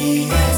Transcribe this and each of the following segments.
Yeah.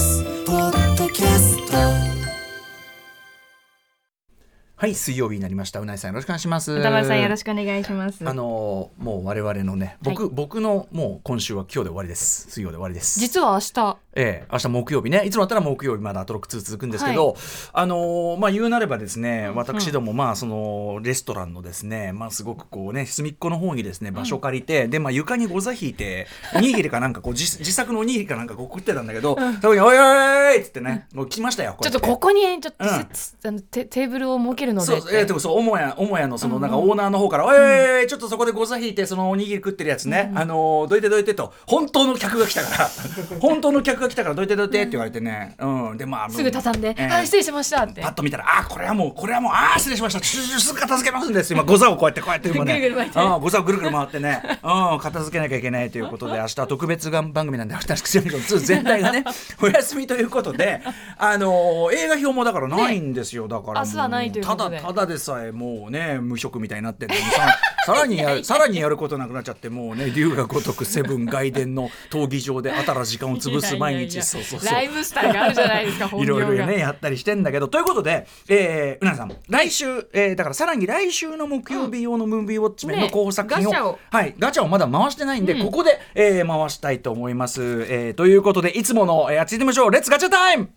はい、水曜日になりました。うなぎさんよろしくお願いします。歌丸さんよろしくお願いします。あのーもう我々のね、僕、僕のもう今週は今日で終わりです。水曜で終わりです。実は明日、ええ明日木曜日ねいつもだったら木曜日まだアトロック2続くんですけど、あのーまあ言うなればですね私どもまあそのレストランのですねまあすごくこうね隅っこの方にですね場所借りて、でまあ床にご座引いて おにぎりかなんかこう自自作のおにぎりかなんかこう食ってたんだけど、そこにおいおいおいっつってねもう来ましたよちょってとここにちょっと、うんつあのテテーブルを設けるのでそうえー、でもそう母屋母屋のそのなんかオーナーの方から「おいおいおいちょっとそこでご座引いてそのおにぎり食ってるやつね、あのーどいてどいて」と本当の客が来たから 本当の客が来たからどいてどいてって言われてね、うん、でまあすぐ畳んで、えーあ失礼しましたってパッと見たら、あ、これはもう、これはもう、あー、失礼しました。すぐ片付けますんです。今、ご座をこうやって、こうやって今ね。ぐるぐる巻いてうん、ご座をぐるぐる回ってね。うん、片付けなきゃいけないということで、明日特別番組なんで、私、ク2全体がね、お休みということで、あのー映画表もだからないんですよ。だから。明日はないというただ、ただでさえ、もうね、無職みたいになってるのにさ、さらにやる、さらにやることなくなっちゃって、もうね、龍が如くセブン外伝の闘技場で、あたら時間を潰す毎日、そうそうそう。ライブスタイルがあるじゃないですか 本いろいろねやったりしてんだけど。ということで、えー、うなぎさん来週、えーだからさらに来週の木曜日用のムービーウォッチメンのね候補作品を,、ガチャを。はい、ガチャをまだ回してないんで、ここで、えー回したいと思います、えーということでいつもの、えー、やってみましょう。レッツガチャタイム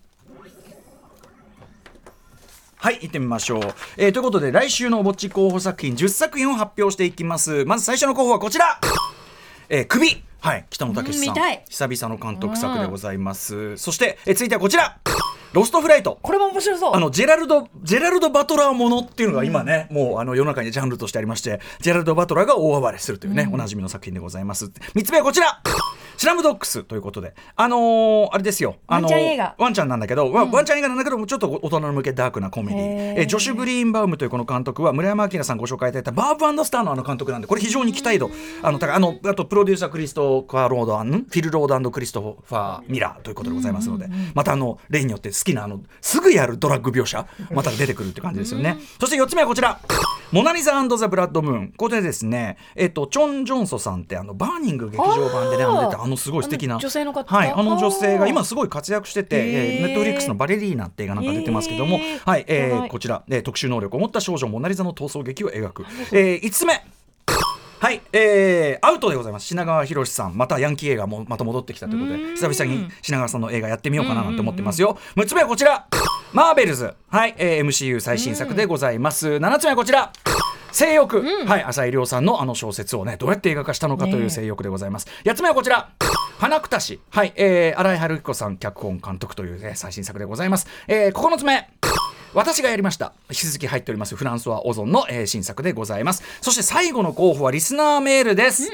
はい、行ってみましょう。えーということで、来週のウォッチ候補作品10作品を発表していきます。まず最初の候補はこちらえー、首はい、北野武さん久々の監督作でございます。そして、えー続いてはこちらロストフライト。これも面白そう。あのジェラルド・ジェラルド・バトラーものっていうのが今ね、もうあの世の中にジャンルとしてありましてジェラルド・バトラーが大暴れするというね、おなじみの作品でございます。3つ目はこちら。スラムドッグスということで。あのーあれですよ。あのーワンちゃん映画。ワンちゃんなんだけど、ワンワンちゃん映画なんだけどちょっと大人の向けダークなコメディえジョシュ・グリーンバウムというこの監督は村山明さんご紹介いただいたバーブスターのあの監督なんでこれ非常に期待度。あのあのあとプロデューサークリストファー・ロード and フィル・ロードクリストファー・ミラーということでございますので。またあの例によって好きなあのすぐやるドラッグ描写？また出てくるって感じですよね。そして4つ目はこちら。モナ・リザ・ザ・ブラッド・ムーンここでですね。えっとチョン・ジョンソさんってあのバーニング劇場版でねあの出たあのすごい素敵な。女性の方？はいあの女性が今すごい活躍してて、へえネットフリックスのバレリーナって映画なんか出てますけども、はい、えーはい。こちら、えー特殊能力を持った少女モナ・リザの逃走劇を描く、えー、5つ目はい、えー、アウトでございます。品川博さんまたヤンキー映画もまた戻ってきたということで久々に品川さんの映画やってみようかななんて思ってますよ。6つ目はこちら。マーベルズ。はい、えー、MCU 最新作でございます。7つ目はこちら。性欲、はい浅井亮さんのあの小説をねどうやって映画化したのかという性欲でございます、8つ目はこちら。花くたし。はい、えー、新井春彦さん脚本監督という、ね、最新作でございます、えー、9つ目私がやりました。引き続き入っておりますフランソワ・オゾンの、えー新作でございます。そして最後の候補はリスナーメールです、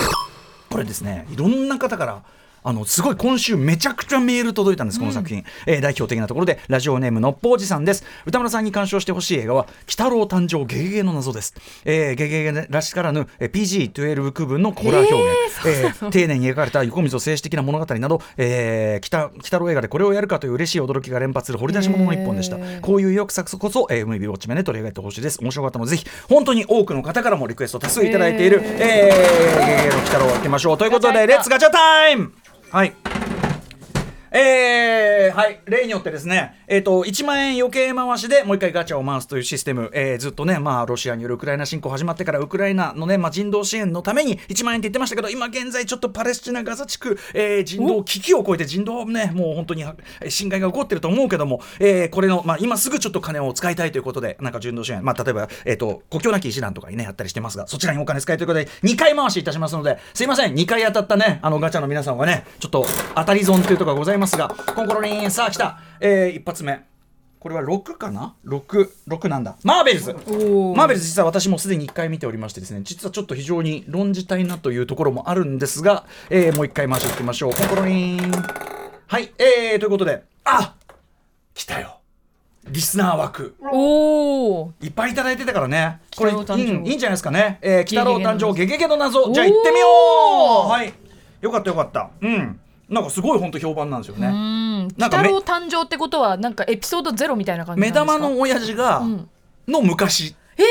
これですね。いろんな方からあのすごい今週めちゃくちゃメール届いたんですこの作品、えー代表的なところでラジオネームのっぽうじさんです。歌村さんに鑑賞してほしい映画は「鬼太郎誕生ゲゲゲの謎」です、えー、ゲゲゲらしからぬ、えー PG12 区分のコーラー表現、えー丁寧に描かれた横溝静止的な物語など、えー、北鬼太郎映画でこれをやるかという嬉しい驚きが連発する掘り出し物の一本でした。こういう意欲作こそ、えー、MV ウォッチメンで取り上げてほしいです。面白かったのでぜひ本当に多くの方からもリクエスト多数いただいている、えー、ゲゲゲの鬼太郎をやってみましょう。ということで Let's ガチャタイムはい。えー、はい、例によってですね、えっ、と、1万円余計回しでもう一回ガチャを回すというシステム、えーずっとね、まあ、ロシアによるウクライナ侵攻始まってから、ウクライナのね、まあ、人道支援のために1万円って言ってましたけど、今現在ちょっとパレスチナ・ガザ地区、えー人道危機を超えて人道ね、もう本当に侵害が起こってると思うけども、えーこれの、まあ、今すぐちょっと金を使いたいということで、なんか人道支援、まあ、例えば、えっ、と、国境なき医師団とかにね、やったりしてますが、そちらにお金使いということで、2回回しいたしますので、すいません、2回当たったね、あのガチャの皆さんはね、ちょっと当たり損というところがございます。が、コンコロリン、さあ来た、えー一発目。これは6かな ?6、6なんだ。マーベルズ。マーベルズ実は私もすでに1回見ておりましてですね、実はちょっと非常に論じたいなというところもあるんですが、えーもう1回回していきましょう。コンコロリン。はい、えー、ということで。あ来たよ。リスナー枠。おおいっぱいいただいてたからね。これいいいいんじゃないですかね、えー、北郎誕生ゲゲゲの謎。じゃあ行ってみよう。はい。よかったよかった。うんなんかすごい本当評判なんですよね。うん。なんかめ北郎誕生ってことはなんかエピソードゼロみたいな感じ目ですか？玉の親父が、んの昔。え？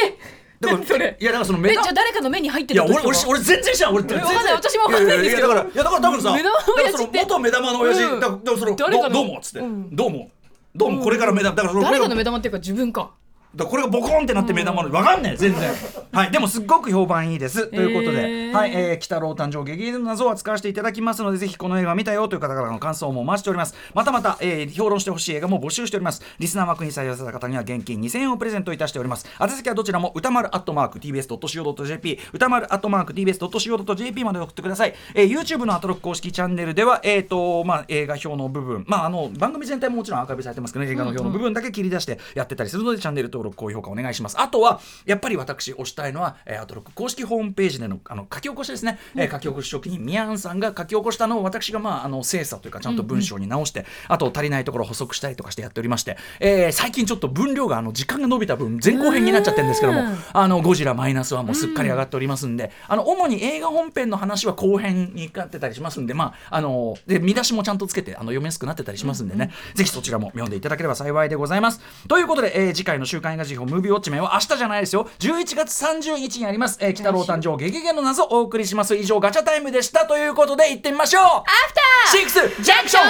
だから何それ？いやだからその目じゃあ誰かの目に入っていやる俺俺俺全然知らん。俺全然私もわかんないんですけど。やややだからいやだから多分さ目玉の親父って？元目玉の親父、うん。だからその誰かの？どどうもっつって、うんどうもどう？もこれから目玉だから誰かの目玉っていうか自分かだこれがボコンってなって目玉のわかんねえ全然。はいでもすっごく評判いいです。ということで、はい、えー、北郎誕生激励の謎を扱わせていただきますのでぜひこの映画見たよという方からの感想もお待ちしております。またまた、えー、評論してほしい映画も募集しております。リスナー枠に採用された方には現金2000円をプレゼントいたしております。宛先はどちらも歌丸アットマーク TBS.CO.JP 歌丸アットマーク TBS.CO.JP まで送ってください、えー、YouTube のアトロック公式チャンネルではえっ、とまあ映画表の部分。まああの番組全体ももちろんアーカイブされてますけど、ね、映画の表の部分だけ切り出してやってたりするので、チャンネル登録高評価お願いします。あとはやっぱり私推したいのは、えー、アトロック公式ホームページでのあの書き起こしですね、えー書き起こし職人ミヤンさんが書き起こしたのを私がまああの精査というかちゃんと文章に直して、あと足りないところを補足したりとかしてやっておりまして、えー最近ちょっと分量があの時間が伸びた分前後編になっちゃってるんですけどもうん。あのゴジラマイナスはもうすっかり上がっておりますんで、あの主に映画本編の話は後編になってたりしますんでまああので見出しもちゃんとつけてあの読みやすくなってたりしますんでね、ぜひそちらも読んでいただければ幸いでございます。ということで、えー次回の週刊映画辞表ムービーウォッチメンは明日じゃないですよ。11月30日にあります「えー、北郎誕生ゲゲゲの謎」お送りします。以上ガチャタイムでした。ということで行ってみましょう。アフターシックスジャンクション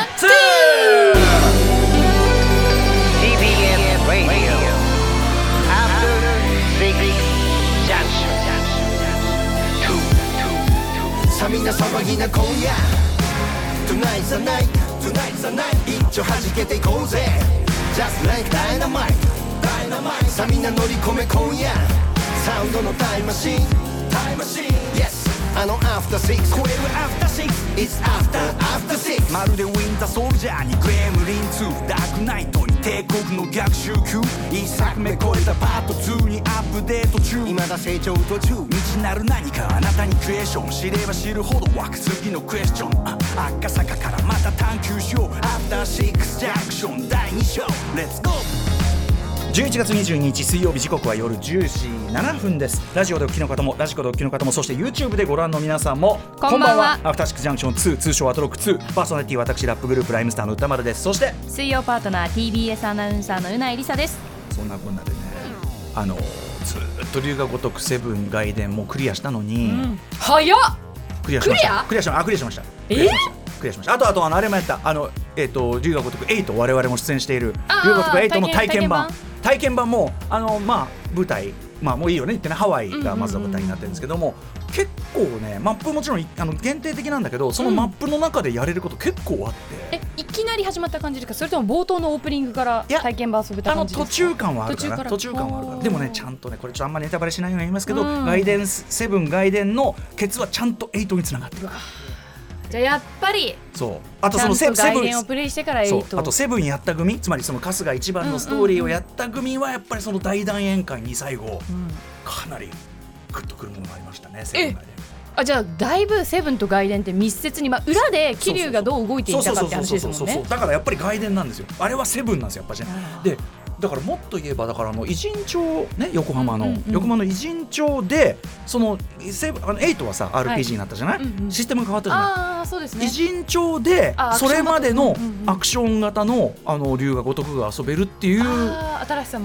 TBS Radio. After Six Junction. Two, two, さみな騒ぎな今夜 Tonight's the night. Tonight's the night. 一丁弾けていこうぜ。Just like dynamite Dynamite さみんな乗り込め今夜。サウンドのタイムマシン。タイムマシン。Yes あの After Six 超える After Six It's After After Six まるでウィンターソルジャーにグレムリン2ダークナイトに帝国の逆襲級。一作目超えたパート2にアップデート中。未だ成長途中未知なる何かあなたにクエスチョン知れば知るほど湧く次のクエスチョン。あ赤坂からまた探求しよう。アフターシックスジャンクション第2章。レッツゴー11月22日水曜日時刻は夜10時7分です。ラジオでお聞きの方もラジコでお聞きの方もそして YouTube でご覧の皆さんもこんばんは。アフターシックスジャンクション2通称アトロック2パーソナリティ私ラップグループライムスターの歌丸です。そして水曜パートナー TBS アナウンサーのうないりさです。そんなこんなでねあのずーっと龍が如くセブン外伝もクリアしたのに、早っ！クリアしました。クリア？しまあクリアしました。えクリアしました。クリアしました。あとあとあのあれもやった。あのえっ、と龍が如く8我々も出演している。龍が如く8の体験版体体験版もあのまあ舞台まあもういいよね言ってねハワイがまずは舞台になってるんですけども、結構ねマップもちろんあの限定的なんだけどそのマップの中でやれること結構あって、えいきなり始まった感じですか？それとも冒頭のオープニングから体験版遊べた感じですか？途中感はあるかな途途中感はあるから。でもねちゃんとねこれちょっとあんまりネタバレしないように言いますけど、うん。外伝セブン外伝のケツはちゃんと8につながってるじゃあやっぱりそう。あとそのセセブン外伝をプレイしてからそう。8あとセブンやった組。つまりその春日一番のストーリーをやった組はやっぱりその大団円会に最後、かなりグッとくるものがありましたねセブンあじゃあだいぶセブンと外伝って密接に、まあ、裏で桐生がどう動いていたかって話ですもんね。だからやっぱり外伝なんですよ。あれはセブンなんですよやっぱりねでだからもっと言えばだからあの偉人町ね横浜の、横浜の偉人町でそのセあの8はさ RPG になったじゃない、システムが変わったじゃない？ああそうですね。偉人町であそれまでのアクション型のあの龍が如くが遊べるっていう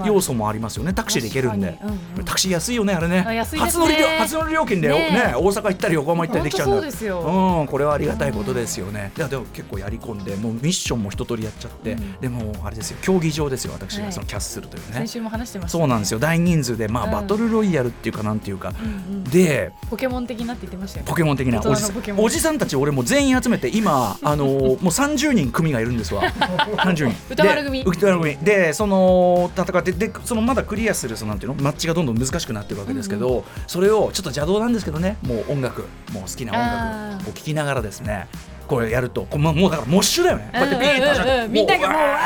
要素もありますよね。タクシーで行けるんで。タクシー安いよねあれね。初乗り初乗り料金でねね大阪行ったり横浜行ったりできちゃうんだうですよ。うんこれはありがたいことですよね。いやでも結構やり込んでもうミッションも一通りやっちゃって。でもあれですよ競技場ですよ私はい。がそのキャッスルというね。先週も話してましたそうなんですよ。大人数でまあうん。バトルロイヤルっていうかなんていうか。うんうんでポケモン的なって言ってましたよね。ポケモン的な。おじさんおじさんたち俺もう全員集めて今あのー もう30人組がいるんですわ。30人。歌丸組。で歌丸組。でその戦ってでそのまだクリアするそのなんていうの？マッチがどんどん難しくなっていくわけですけど、それをちょっと邪道なんですけどね。もう音楽。もう好きな音楽を聴きながらですねこれやるとこうまもうだからモッシュだよね。こうやってビーッと始まうんうんうんみんながもうわ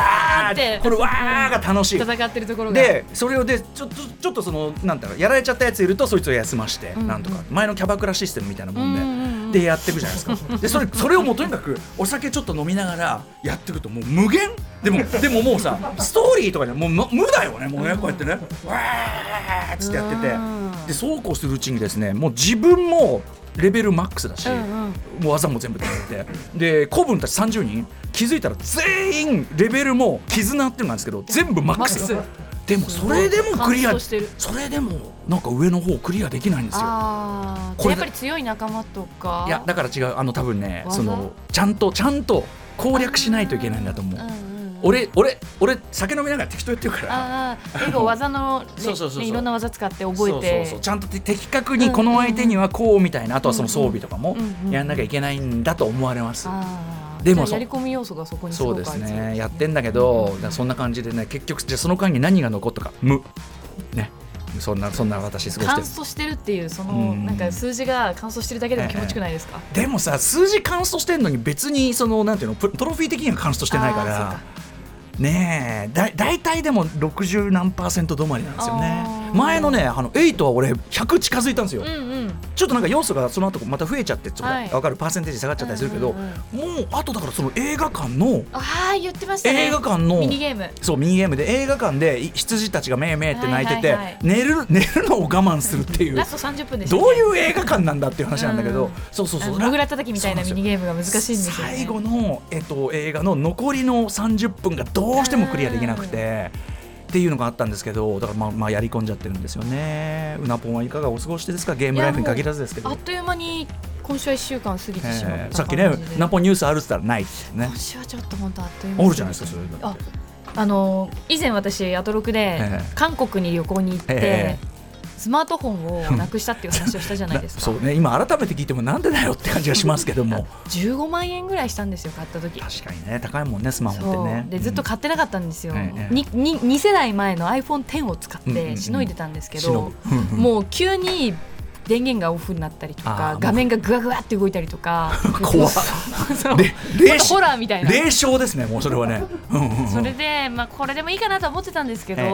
ーって。これわーが楽しい。戦ってるところが。でそれをでちょっとちょっとそのなんだろうやられちゃったやついるとそいつを休まして、なんとか。前のキャバクラシステムみたいなもんで、でやっていくじゃないですか。でそれそれをもうとにかくお酒ちょっと飲みながらやっていくともう無限。でもでももうさストーリーとかじゃもう無無だよね。もうねこうやってね。わーっつってやってて。でそうこうするうちにですねもう自分もレベルマックスだし、もう技も全部できて。で子分たち30人気づいたら全員レベルも絆っていうのなんですけど全部マックス。でもそれでもクリア完走してる。それでもなんか上の方クリアできないんですよ。あこれあやっぱり強い仲間とか。いやだから違う。あの多分ね技？そのちゃんとちゃんと攻略しないといけないんだと思う。うんうんうん俺俺俺酒飲みながら適当やってるから。ああ結構技のね そうそうそういろんな技使って覚えて。ちゃんとて的確にこの相手にはこうみたいなあとはその装備とかもやんなきゃいけないんだと思われます。でもやり込み要素がそこにそうですね。やってんだけどそんな感じでね結局じゃあその間に何が残ったか。無。ね。そんなそんな私過ごして乾る燥してるっていうそのうんなんか数字が乾燥してるだけでも気持ちよくないですか、でもさ数字カウントしてんのに別にそのなんていうのプトロフィー的にはカウントしてないから。かねえだ大体でも60何パーセント止まりなんですよね。前のねあの8は俺100近づいたんですよ、うんうん。ちょっとなんか要素がその後また増えちゃってちょっとはい。分かるパーセンテージ下がっちゃったりするけど、うんうんもうあとだからその映画館のああ言ってましたね。映画館のミニゲーム。そうミニゲームで映画館でい羊たちがめいめいって泣いてて、はいはいはい。寝る寝るのを我慢するっていう。ラスト30分でしたどういう映画館なんだっていう話なんだけど、うんそうそうそう。あのモグラ叩きみたいなミニゲームが難しいんですよね。最後の、えっと、映画の残りの30分がどうしてもクリアできなくて。っていうのがあったんですけどだからまあまあやり込んじゃってるんですよね。うなぽんはいかがお過ごしですか？ゲームライフに限らずですけど。あっという間に今週は1週間過ぎてしまったえーさっきね感じで。うなぽんニュースあるっつったらないってね。今週はちょっと本当あっという間あるじゃないですかそれだああの以前私アトロクでええ。韓国に旅行に行って、えスマートフォンをなくしたっていう話をしたじゃないですか。そうね今改めて聞いてもなんでだよって感じがしますけども。15万円ぐらいしたんですよ買った時。確かにね高いもんねスマホってね。でずっと買ってなかったんですよ、ええにに2世代前の iPhone10 を使っうんうんうん。てしのいでたんですけど、ぐ。うんうん。もう急に電源がオフになったりとか画面がぐわぐわって動いたりとか 怖っ。ホラーみたいな。霊障ですねもうそれはね。うんうんうん。それで、まあ、これでもいいかなと思ってたんですけど、え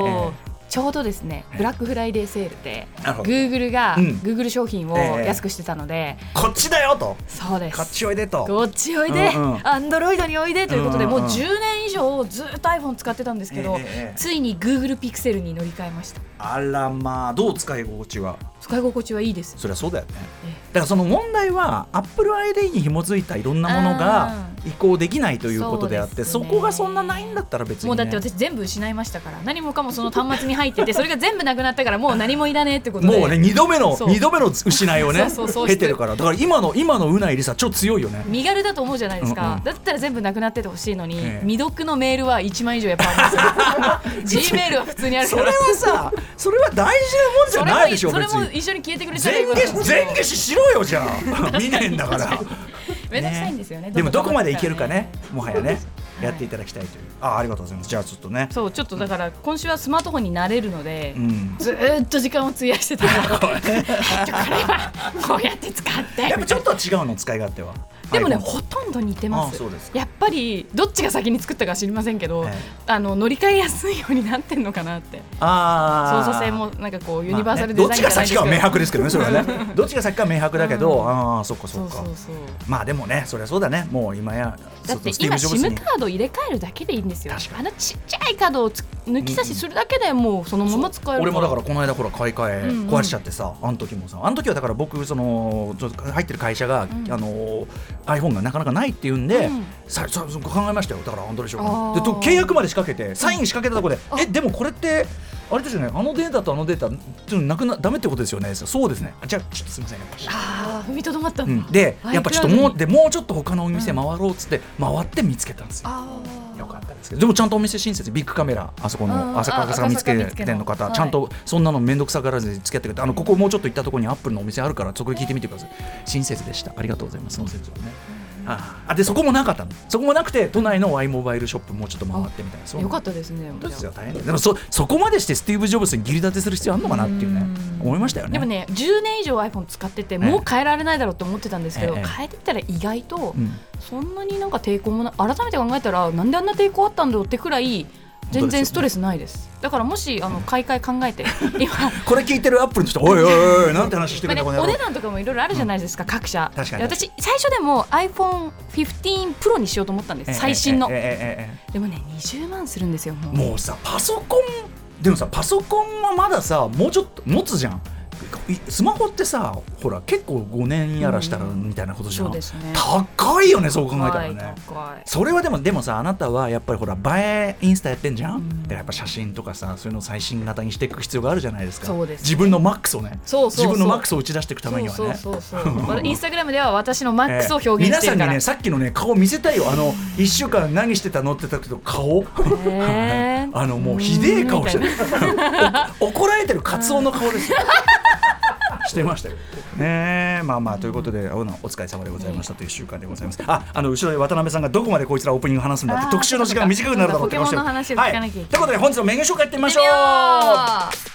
えちょうどですねブラックフライデーセールでなるほど。Google が、うん。Google 商品をええ。安くしてたので、こっちだよと。そうです。こっちおいでと。こっちおいで、アンドロイドにおいでということで、もう10年以上ずっと iPhone 使ってたんですけど、ついに Google ピクセルに乗り換えました。あらまあどう使い心地は？使い心地はいいです。そりゃそうだよね。えだからその問題は AppleID に紐づいたいろんなものが移行できないということであってそ,、ね。こがそんなないんだったら別に、ね、もうだって私全部失いましたから。何もかもその端末に入っててそれが全部なくなったからもう何もいらねえってことで。もうね2度目の二度目の失いをね経てるから。だから今の今のうないりさ超強いよね。身軽だと思うじゃないですか、うんうん。だったら全部なくなっててほしいのに、ええ。未読のメールは1万以上やっぱあるんですよ。G メールは普通にあるから。それはさそれは大事なもんじゃないでしょそれも一緒に消えてくれたらいい全消し全消ししろよじゃあ。見ねえんだからめんどくさいんですよね。でもどこまでいけるかね。どもはやね。はいやっていただきたいという。あありがとうございます。じゃあちょっとね。そうちょっとだから今週はスマートフォンになれるので、うん。ずーっと時間を費やしてた。のこれ。はこうやって使って。やっぱちょっとは違うの使い勝手は。でもねほと。んど似てます。やっぱりどっちが先に作ったか知りませんけど、ええ。あの乗り換えやすいようになってんのかなって。あー。操作性もなんかこうユニバーサルまあねデザインじゃないですけど、どっちが先かは明白ですけどねそれはね。どっちが先かは明白だけど、うん。ああそっかそっか。まあでもねそりゃそうだね。もう今やだって今 SIM に。カード入れ替えるだけでいいんですよ。確かあのちっちゃいカードをつ抜き差しするだけでもうそのまま使える俺もだからこの間ほら買い替えうんうん。壊しちゃってさ、あの時もさあの時はだから僕その入ってる会社が、ん。あの iPhone がなかなかないっていうんで、うん。ささ考えましたよ。だからアンドレショでと契約まで仕掛けてサイン仕掛けたところで、えでもこれってあれですよね。あのデータとあのデータちょなくなダメってことですよね。そうですね。あじゃあちょっとすみません。やっぱり。ああ踏みとどまった。うん、であやっぱちょっともうでもうちょっと他のお店回ろうっつって回って見つけたんですよ。よかったですけど。でもちゃんとお店親切。ビッグカメラあそこうんの朝あ霞が見つけ赤坂見つけの店の方はい。ちゃんとそんなの面倒くさがらずに付き合ってくれてあのここもうちょっと行ったところにアップルのお店あるからそこで聞いてみてください。親切でした。ありがとうございます。その説をねああでそこもなかったの。そこもなくて都内の Y モバイルショップもうちょっと回ってみたいな。そう。よかったですね本当ですよ大変だでもそそこまでしてスティーブ・ジョブズに義理立てする必要あるのかなっていうねうん。思いましたよね。でもね10年以上 iPhone 使っててもう変えられないだろうと思ってたんですけど、ええ。変えてみたら意外とうん。そんなになんか抵抗もな改めて考えたらなんであんな抵抗あったんだろうってくらい全然ストレスないです。だからもしあの買い替え考えて 今。これ聞いてるアップルの人おいおいおいなんて話してくまあね、れたこの野郎。お値段とかもいろいろあるじゃないですか、各社。確かに。で私最初でも iPhone15 Pro にしようと思ったんです、最新の、ええええええでもね20万するんですよもう。もうさパソコンでもさパソコンはまださもうちょっと持つじゃん。いスマホってさほら結構5年やらしたらみたいなことじゃん、そうですね。高いよねそう考えたはいらねそれはでもでもさあなたはやっぱりほら映えインスタやってんじゃん、だからやっぱ写真とかさそういうのを最新型にしていく必要があるじゃないですか。ね。自分のマックスをね。自分のマックスを打ち出していくためにはね。インスタグラムでは私のマックスを表現皆してるから、さんにねさっきのね顔見せたいよ。あの1週間何してたのってたけど顔。へー。あのもうひでえ顔してる。お怒られてるカツオの顔ですよしてましたよ。ねえまあまあということでおお疲れ様でございましたという週間でございます。ああの後ろで渡辺さんがどこまでこいつらオープニング話すんだって特集の時間が短くなるだろうって顔してるポケモンの話を聞かなきゃいということで本日のメニュー紹介いってみましょう。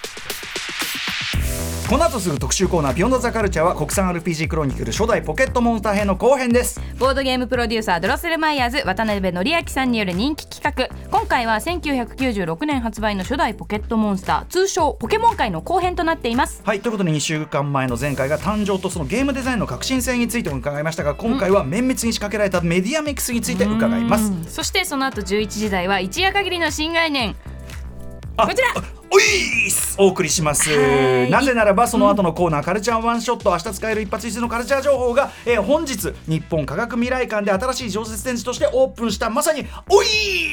この後すぐ特集コーナー「ビヨンドザカルチャーは国産 RPG クロニクル初代ポケットモンスター編の後編です。ボードゲームプロデューサードロッセルマイヤーズ渡辺則明さんによる人気企画。今回は1996年発売の初代ポケットモンスター通称ポケモン界の後編となっています。はいということで2週間前の前回が誕生とそのゲームデザインの革新性についても伺いましたが今回は綿密に仕掛けられたメディアミックスについて伺います。そしてその後11時台は一夜限りの新概念。あこちらおいっす。お送りします。はい。なぜならばその後のコーナー、カルチャーワンショット明日使える一発必須のカルチャー情報が、えー本日日本科学未来館で新しい常設展示としてオープンしたまさにおい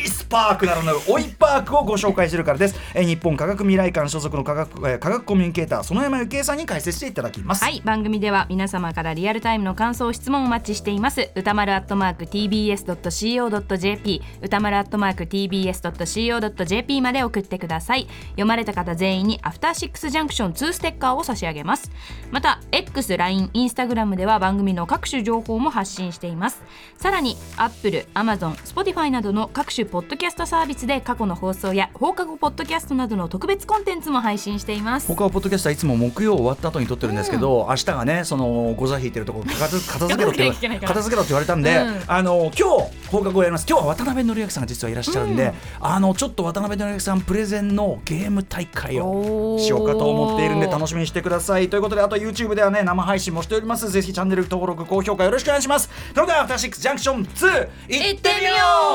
っす。パークなどのおいパークをご紹介するからです、えー日本科学未来館所属の科学,、えー科学コミュニケーター園山幸恵さんに解説していただきます。はい。番組では皆様からリアルタイムの感想質問をお待ちしています。歌丸アットマーク tbs.co.jp 歌丸アットマーク tbs.co.jp まで送ってください。読まれた方全員にアフターシックスジャンクション2ステッカーを差し上げます。また X、LINE、Instagram では番組の各種情報も発信しています。さらに Apple、Amazon、Spotify などの各種ポッドキャストサービスで過去の放送や放課後ポッドキャストなどの特別コンテンツも配信しています。他はポッドキャストはいつも木曜終わった後に撮ってるんですけど、明日がねそのゴザ引いてるところ片付けろって片付けろって言われたんで、うん。あの今日放課後やります。今日は渡辺則明さんが実はいらっしゃるんで、あのちょっと渡辺則明さんプレゼンのゲーム大会をしようかと思っているんで楽しみにしてください。ということであと YouTube ではね生配信もしております。ぜひチャンネル登録高評価よろしくお願いします。それではアフターシックスジャンクション2いってみよ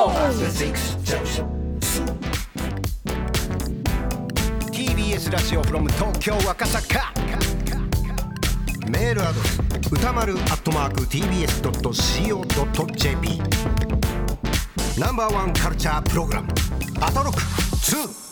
う TBS ラジオ from 東京赤坂。メールアドレス歌丸アットマーク TBS.CO.JP ナンバーワンカルチャープログラムアトロック2